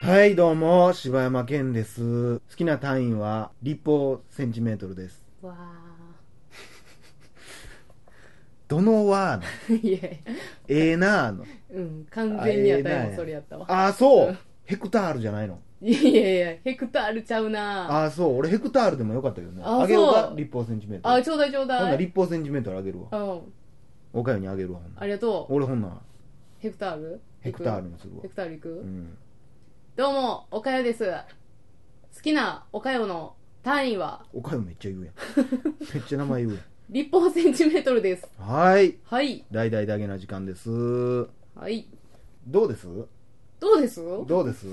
はい、どうも、柴山健です。好きな単位は立方センチメートルです。わ どのわーの？ー いや。いやええなーの？うん完全にやったよあええなそれやったわ。あー、そう。うん。ヘクタールじゃないの？いやいやいやヘクタールちゃうな。あー、そう。俺ヘクタールでもよかったけどね。ああげようか立方センチメートル。あちょうだいちょうほんな立方センチメートルあげるわ。うん。おかゆにあげるわ、ありがとう。俺ほんならヘクタール？ヘクタールにするわヘ。クタールいく、うん。どうもおかよです好きなおかよの単位は？おかゆめっちゃ言うやん。めっちゃ名前言う 立方センチメートルですやん。はい。はい大々だけな時間です。はいどうです？どうです？どうです？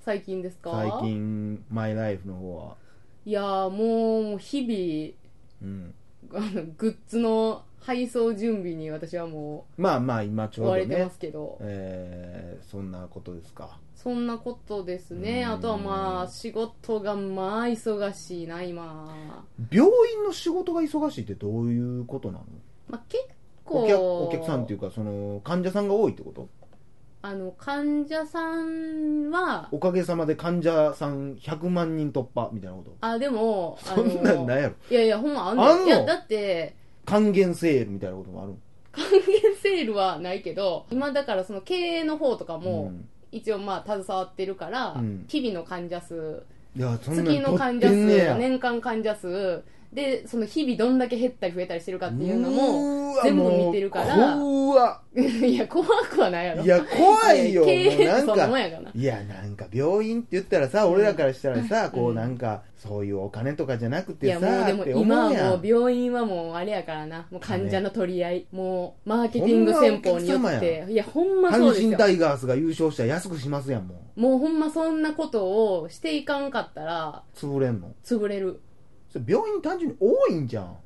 最近ですか？最近、マイライフの方は。いやーもう日うん。々あのグッズの配送準備に私はもまあまあ今ちょうどね。う追われてま、すけど、えー、そんなことですか。そんなことですね。うん。あとはまあ仕事がまあ忙しいな今、病院の仕事が忙しいってどういうことなの？まあ、結構。お客お客さんっていうか、その、患者さんが多いってこと？あの患者さんはおかげさまで患者さん100万人突破みたいなこと。あでもあそんなんなんやろ。いやいやほんまあんあんの？いやだって還元セールみたいなこともある還元セールはないけど今だからその経営の方とかもん。一応まあ携わってるから、うん。日々の患者数いや、そんなん月の患者取ってんねや。数年間患者数でその日々どんだけ減ったり増えたりしてるかっていうのも全部見てるから怖っ。いや怖くはないやろ。いや、怖いよ。なんか、いや、なんか病院って言ったらさ、俺らからしたらさ、こううんなんか、そういうお金とかじゃなくいてさ、やもうでも今はもう病院はもうあれやからな。もう患者の取り合い。もうマーケティング戦法によって。いやほんまそうですよ阪神タイガースが優勝したら安くしますやん、もう。もうほんまそんなことをしていかんかったら潰れんの潰れるそれ病院単純に多いんじゃん。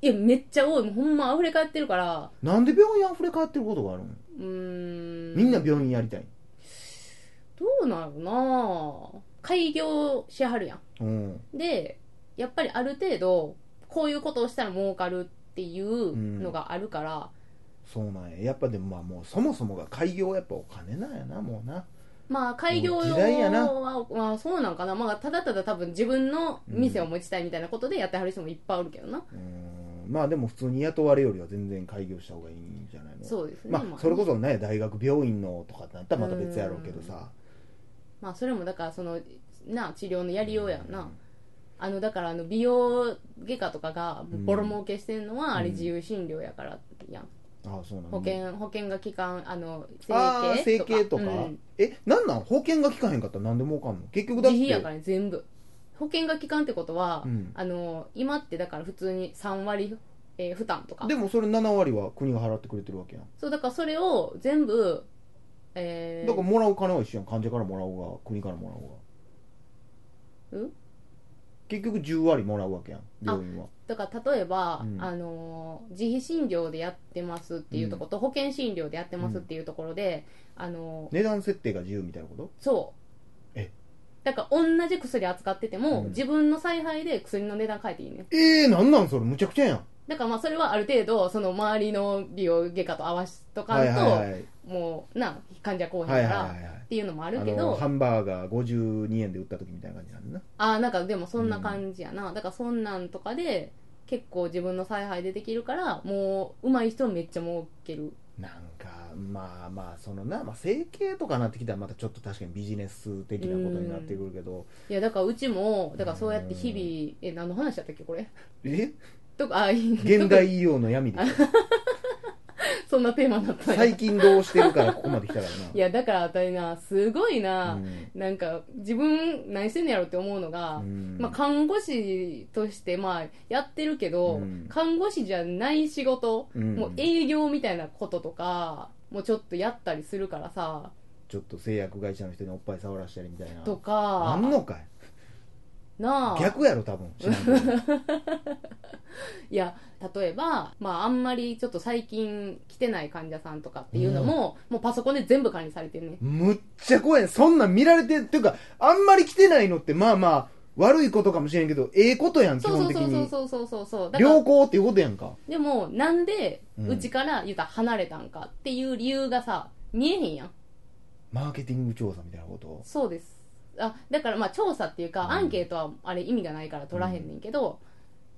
いやめっちゃ多いもうほんま溢れ返ってるからなんで病院溢れ返ってることがあるの？うーんみんな病院やりたい。どうなるな開業しはるやうん。んでやっぱりある程度こういうことをしたら儲かるっていうのがあるから、そうなんや。やっぱでもまあもうそもそもが開業はやっぱお金なんやな、もうな。まあ開業はまあそうなんかな、まあ、ただただ多分自分の店を持ちたいみたいなことでやってはる人もいっぱいおるけどな、うん。まあでも普通に雇われよりは全然開業した方がいいんじゃないの？そうですね。まあまあそれこそね、大学病院のとかってなったらまた別やろうけどさ。まあそれもだからそのな治療のやりようやん。な、あのだからあの美容外科とかがボロ儲けしてんのはあれ自由診療やからやんああ、そうなんだ保険保険が効かんあのああ、整形とか？うんえ、なんなん？保険が効かへんかったらなんで儲かんの？結局だって。自費やからね全部保険が効かんってことは、うんあの今ってだから普通に3割、えー負担とかでもそれ7割は国が払ってくれてるわけやん。そうだからそれを全部えーだからもらう金は一緒やん。患者からもらおうが、国からもらおうが。う？ん結局10割もらうわけやん、病院は。だから例えば、うん。あのー自費診療でやってますっていうところと、保険診療でやってますっていうところで、あのー値段設定が自由みたいなこと？そう。え？だから同じ薬扱ってても、うん。自分の采配で薬の値段変えていいねええー、なんなんそれ？むちゃくちゃやん。だからまあそれはある程度その周りの美容外科と合わしとかんと、はいはいはい。もうな患者来おへんから。っていうのもああるけどのハンバーガー52円で売った時みたいな感じなんだな。ああなんかでもそんな感じやな、だからそんなんとかで結構自分の采配でできるからもう上手い人めっちゃ儲ける。なんか、まあまあ、そのな、まあ、整形とかなってきたらまたちょっと確かにビジネス的なことになってくるけど、いやだからうちもだからそうやって日々え何の話だったっけこれ？え？とかあいい現代医療の闇でしょ。そんなテーマになったんや。最近どうしてるからここまで来たからな。いやだから私なすごいな、うん。なんか自分何してんのやろって思うのが、うん。まあ、看護師としてまあやってるけど、うん。看護師じゃない仕事、うん。もう営業みたいなこととかもうちょっとやったりするからさ。ちょっと製薬会社の人におっぱい触らしたりみたいな。とか。あんのかいなあ。逆やろ、多分。知らんけど。いや例えば、まあ、あんまりちょっと最近来てない患者さんとかっていうのも、もうパソコンで全部管理されてるねむっちゃ怖い。ねそんなん見られてっていうか、あんまり来てないのって、まあまあ、悪いことかもしれんけど、ええことやん、基そうそうそうそう。そうそう。そうそうだから良好っていうことやんか。でもなんでうん。うちから言うたら離れたんかっていう理由がさ見えへんやん。マーケティング調査みたいなこと？そうですあだからまあ調査っていうか、うん。アンケートはあれ意味がないから取らへんねんけど、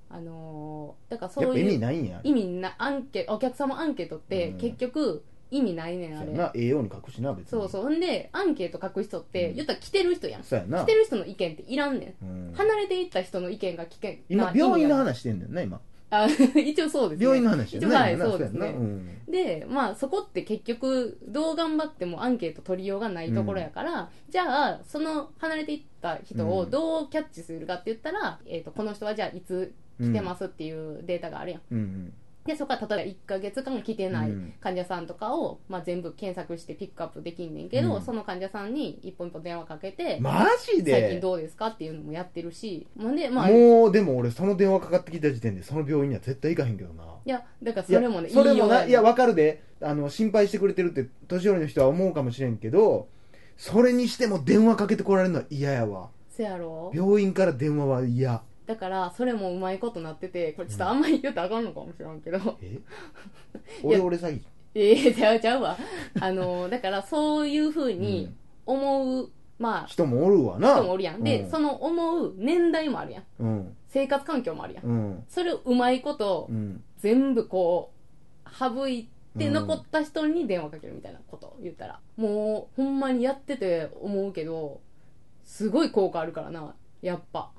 あのーだからやっぱ意そういう味ないんや。意味なアンケお客様アンケートってうん。結局意味ないねんあれ、そうやな。ええように書くしな別に。そうそう。ほんでアンケート書く人って、うん。言ったら来てる人やん。そうやな。来てる人の意見っていらんねん。うん。離れていった人の意見が聞け今な病院の話してんだよな今あ 一応そうですね。病院の話はいそうですね。うん。でまあそこって結局どう頑張ってもアンケート取りようがないところやから、じゃあその離れていった人をどうキャッチするかって言ったら、えー、とこの人はじゃあいつ来てますっていうデータがあるやん。うんうんでそこから例えば1ヶ月間来てないうん。患者さんとかを、まあ、全部検索してピックアップできんねんけど、うん。その患者さんに一本一本電話かけて、マジ最近でどうですかっていうのもやってるしほんでまあいもうでも俺その電話かかってきた時点でその病院には絶対行かへんけどな。やだからそれもねいやそれもいいいやわかるで。あの心配してくれてるって年寄りの人は思うかもしれんけどそれにしても電話かけてこられるのは嫌やわ。せやろ？病院から電話は嫌だからそれもうまいことなっててこれちょっとあんまり言うとあかんのかもしれんけど、え？俺俺詐欺？ええちゃうちゃうわ。あのだからそういうふうに思う、まあ人もおるわな。人もおるやん。で、うん。その思う年代もあるやん。うん。生活環境もあるやん。うん。それをうまいことうん。全部こう省いてうん残った人に電話かけるみたいなことを言ったら、もうほんまにやってて思うけどすごい効果あるからなやっぱ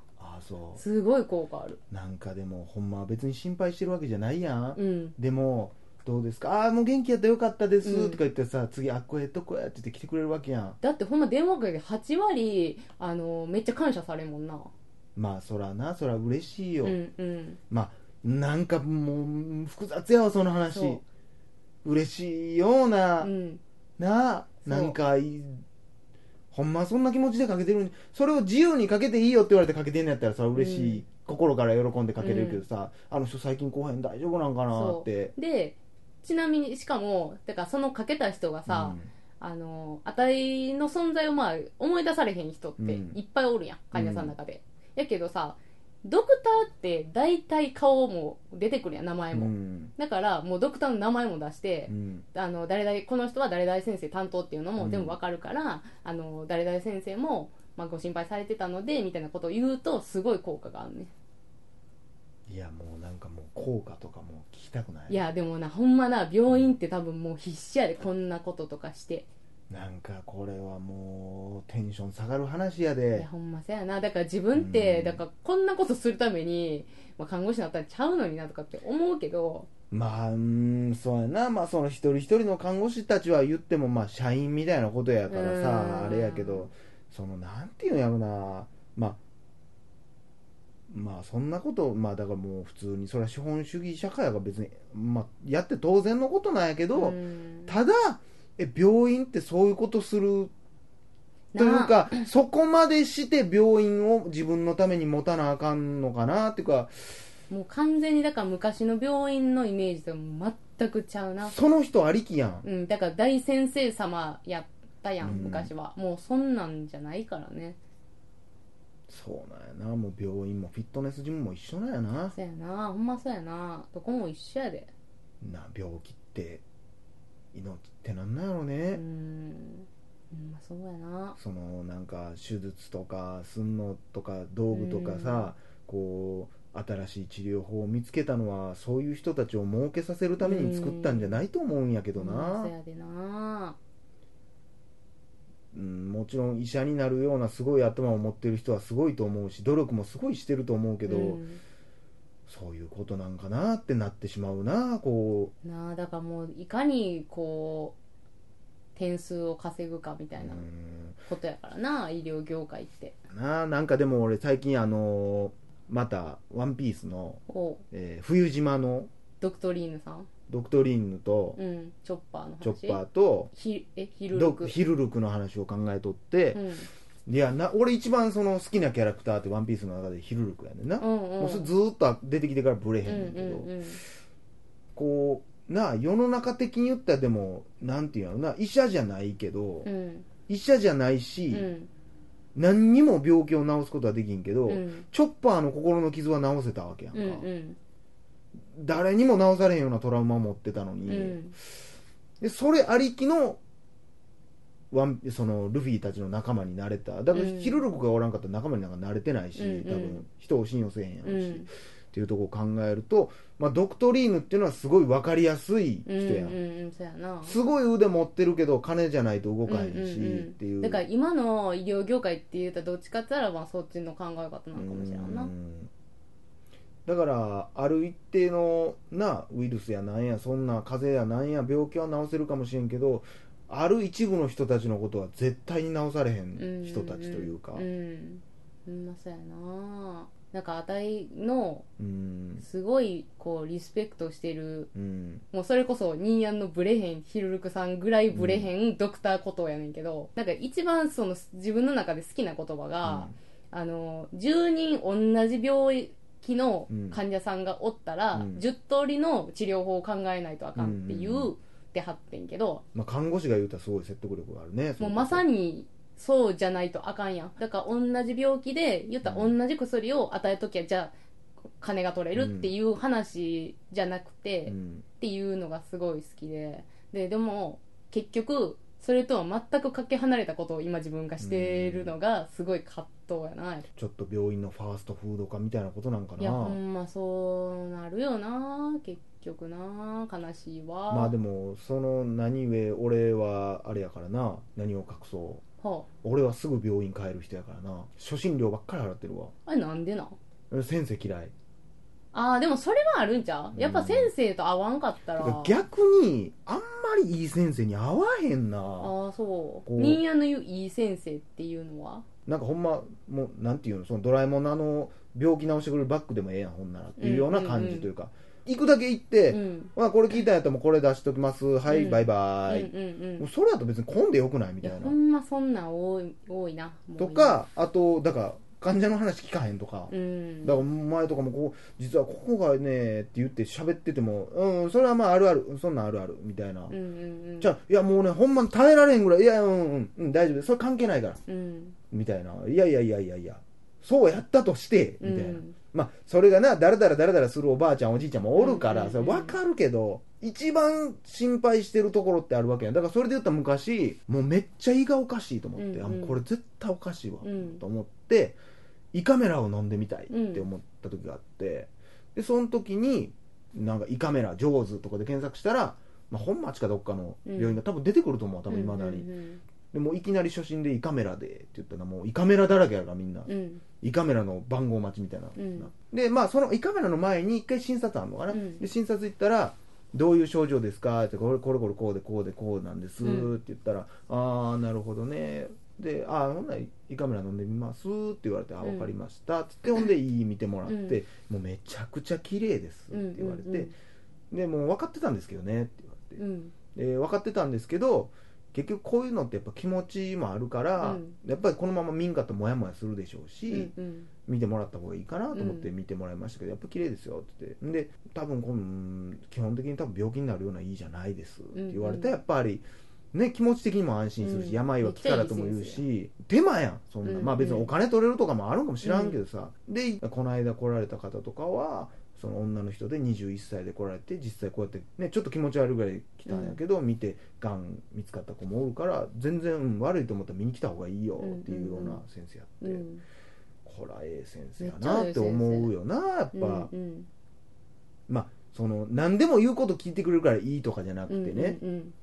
そすごい効果ある。うなんかでもほんまは別に心配してるわけじゃないやん、うん。でもどうですか？ああもう元気やったらよかったです、うん。とか言ってさ次あっこへとこやって言って来てくれるわけやん。だってほんま電話かけて8割あのめっちゃ感謝されんもんな。まあそらなそら嬉しいよ、うんうん。まあなんかもう複雑やわその話。そ嬉しいような、うん。ななんかいほんまそんな気持ちでかけてるのにそれを自由にかけていいよって言われてかけてんのやったらそれは嬉しい、うん。心から喜んでかけれるけどさ、あの人最近後編大丈夫なんかなって。でちなみにしかもだからそのかけた人がさ、あのあたいの存在をまあ思い出されへん人ってうん。いっぱいおるやん、患者さんの中で、やけどさドクターって大体顔も出てくるやん名前うんも、うん。だからもうドクターの名前も出してう、ん。あの誰々この人は誰々先生担当っていうのも全部わかるから、あの誰々先生も、まあ、ご心配されてたのでみたいなことを言うとすごい効果があるねいやもうなんかもう効果とかも聞きたくない。いやでもなほんまな病院って多分もう必死やでこんなこととかしてなんかこれはもうテンション下がる話やいでやほんまそうやな。だから自分って、うん。だからこんなことするために、まあ、看護師になったらちゃうのになとかって思うけど。まあうんそうやな。まあその一人一人の看護師たちは言ってもまあ社員みたいなことやからうん。さあれやけどそのなんていうんやろな。まあまあそんなことまあだからもう普通にそれは資本主義社会が別にまあやって当然のことなんやけど、うん。ただえ病院ってそういうことする？というなかそこまでして病院を自分のために持たなあかんのかなっていうか。もう完全にだから昔の病院のイメージとも全くちゃうな。その人ありきやん。うんだから大先生様やったやん、うん。昔は。もうそんなんじゃないからね。そうなんやな。もう病院もフィットネスジムも一緒なんやな。そうやな。ほんまそうやな。どこも一緒やで。な病気って命ってなんなんやろうね、ん。ほんまそうやな。そのなんか手術とかすんのとか道具とかさ、こう新しい治療法を見つけたのはそういう人たちを儲けさせるために作ったんじゃないと思うんやけどな。そう、やでな。うん、もちろん医者になるようなすごい頭を持ってる人はすごいと思うし努力もすごいしてると思うけど、うんそういうことなんかなってなってしまうなこなあだからもういかにこう点数を稼ぐかみたう、いなうん。ことやからな医療業界って。なあなんかでも俺最近あのまた「ワンピースの、えー冬島のドクトリーヌさん？ドクトリンヌとうんチョッパーの話？チョッパーとひえヒルドルクヒルルクの話を考えとってう、んいやな俺一番その好きなキャラクターって「ワンピースの中でヒルルクやねんな、うんうん。もうずーっと出てきてからブレへうんんねんけど、うんうんこうなあ世の中的に言ったらでもなんていうのな医者じゃないけど、うん。医者じゃないし、うん。何にも病気を治すことはできんけど、うん。チョッパーの心の傷は治せたわけやんか、うんうん。誰にも治されへんようなトラウマを持ってたのに、うん。でそれありきのワンそのルフィたちの仲間になれた。だからうん。ヒルルクがおらんかったら仲間になんかなれてないし、うんうん。多分人を信用せえへんやろし、うんっていうところを考えると、まあ、ドクトリーヌっていうのはすごい分かりやすい人うんやん、うんうすごい腕持ってるけど金じゃないと動かへんし、っていう。だから今の医療業界って言ったらどっちかって言ったらまあそっちの考え方なのかもしれんな。うん。だからある一定のなウイルスやなんやそんな風邪やなんや病気は治せるかもしれんけどある一部の人たちのことは絶対に治されへん人たちというか。うん。うん。うん。まあそうやな。なんかあたいのうん。すごいこうリスペクトしてる。うん。もうそれこそニーヤンのブレへんヒルルクさんぐらいブレへん、ドクターコトーやねんけどなんか一番その自分の中で好きな言葉が、あの10人同じ病気の患者さんがおったら、うん。10通りの治療法を考えないとあかんっていう、うんうんってはってんけどまあ、看護師が言うたらすごい説得力があるねもうまさにそうじゃないとあかんやん。だから同じ病気で言ったら同じ薬を与えときゃじゃあ金が取れるっていう話じゃなくて、っうん。ていうのがすごい好きで。ででも結局それとは全くかけ離れたことを今自分がしてるのがすごい葛藤やな。ちょっと病院のファーストフード化みたいなことなんかいやほなんまそうなるよな結局な悲しいわ。まあでもその何故俺はあれやからな何を隠そう。は俺はすぐ病院帰る人やからな。初診料ばっかり払ってるわ。ああれなんでなん？先生嫌い。ああでもそれはあるんちゃう？やっぱ先生と会わんかったら、逆にあんまりいい先生に合わへんな。ああそう。こう。ニーヤの言ういい先生っていうのは？なんかほんまもうなんていうの？そのドラえもんのあの病気治してくれるバッグでもええやんほんならっていうような感じというか、行くだけ行って、うん。まあ、これ聞いたんやったらもうこれ出しときます。はい、うん。バイバイ、うんうんうんそれだと別に混んでよくないみいたいな。やほんまそんなん多い多いな。とかあとだから患者の話聞かへんとか、うん。だから前とかもこう実はここがねって言って喋っててもうんそれはまああるある。そんなんあるあるみたいな、うんうんうん。じゃあいやもうねほんま耐えられへんぐらいいやうんうん、うん、大丈夫。それ関係ないから。うん。みたいな。いやいやいやいやいや。そうやったとしてみたいな、うんまあそれがなだらだらだらだらするおばあちゃんおじいちゃんもおるから、うんそれ分かるけど一番心配してるところってあるわけやん。だからそれで言ったら昔もうめっちゃ胃がおかしいと思って、あもうこれ絶対おかしいわ、うん。と思って胃カメラを飲んでみたいって思った時があって、でその時になんか胃カメラ上手とかで検索したら、まあ、本町かどっかの病院が多分出てくると思う多分いまだに、うんでもういきなり初診で胃カメラでって言ったらもう胃カメラだらけやからみんな、うん。うん胃カメラの番号待ちみたいな、うん。でまあその胃カメラの前に一回診察あるのかな、うん。で診察行ったらどういう症状ですか？ってこれこれこれこうでこうでこうなんです。ってうん言ったら、ああなるほどね。で「ああほんなら胃カメラ飲んでみます」って言われて「あうん。分かりました」っつってほんで 胃見てもらって、うん。もうめちゃくちゃ綺麗です」って言われて、でもう分かってたんですけどね。って言われて、うん。で分かってたんですけど結局こういうのってやっぱ気持ちもあるから、うん。やっぱりこのまま見んかったらモヤモヤするでしょうし、うんうん。見てもらった方がいいかなと思ってうん見てもらいましたけど、やっぱ綺麗ですよって言って。で多分このうん基本的に多分病気になるような胃じゃないですって言われて、うんやっぱりね気持ち的にも安心するし、うん。病は気からとも言うし手間やんそんな、うんまあ別にお金取れるとかもあるんかもしらんけどさ、でこの間来られた方とかはその女の人で21歳で来られて実際こうやってねちょっと気持ち悪いぐらい来たんやけど、見てがん見つかった子もおるから全然、うん悪いと思ったら見に来た方がいいよっていうような先生やって。うん。こらええ先生やなって思うよなやっぱ、うんうんまあその何でも言うこと聞いてくれるからいいとかじゃなくてね。うんうん。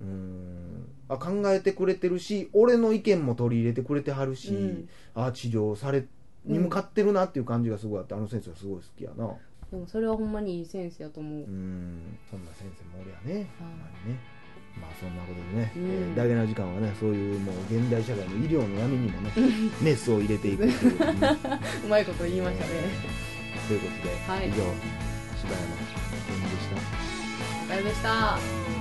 うん。あ考えてくれてるし俺の意見も取り入れてくれてはるし、うん。あ治療されに向かってるなっていう感じがすごいあって、あの先生はすごい好きやなでもそれはほんまにいい先生やと思う。うんそんな先生もおるやね、はい。ほんまにね。まあそんなことでね、うんえー大事な時間はねそういうもう現代社会の医療の闇にもね メスを入れていくという。ね うまいこと言いましたね。ということで、はい。以上柴山健でした。でした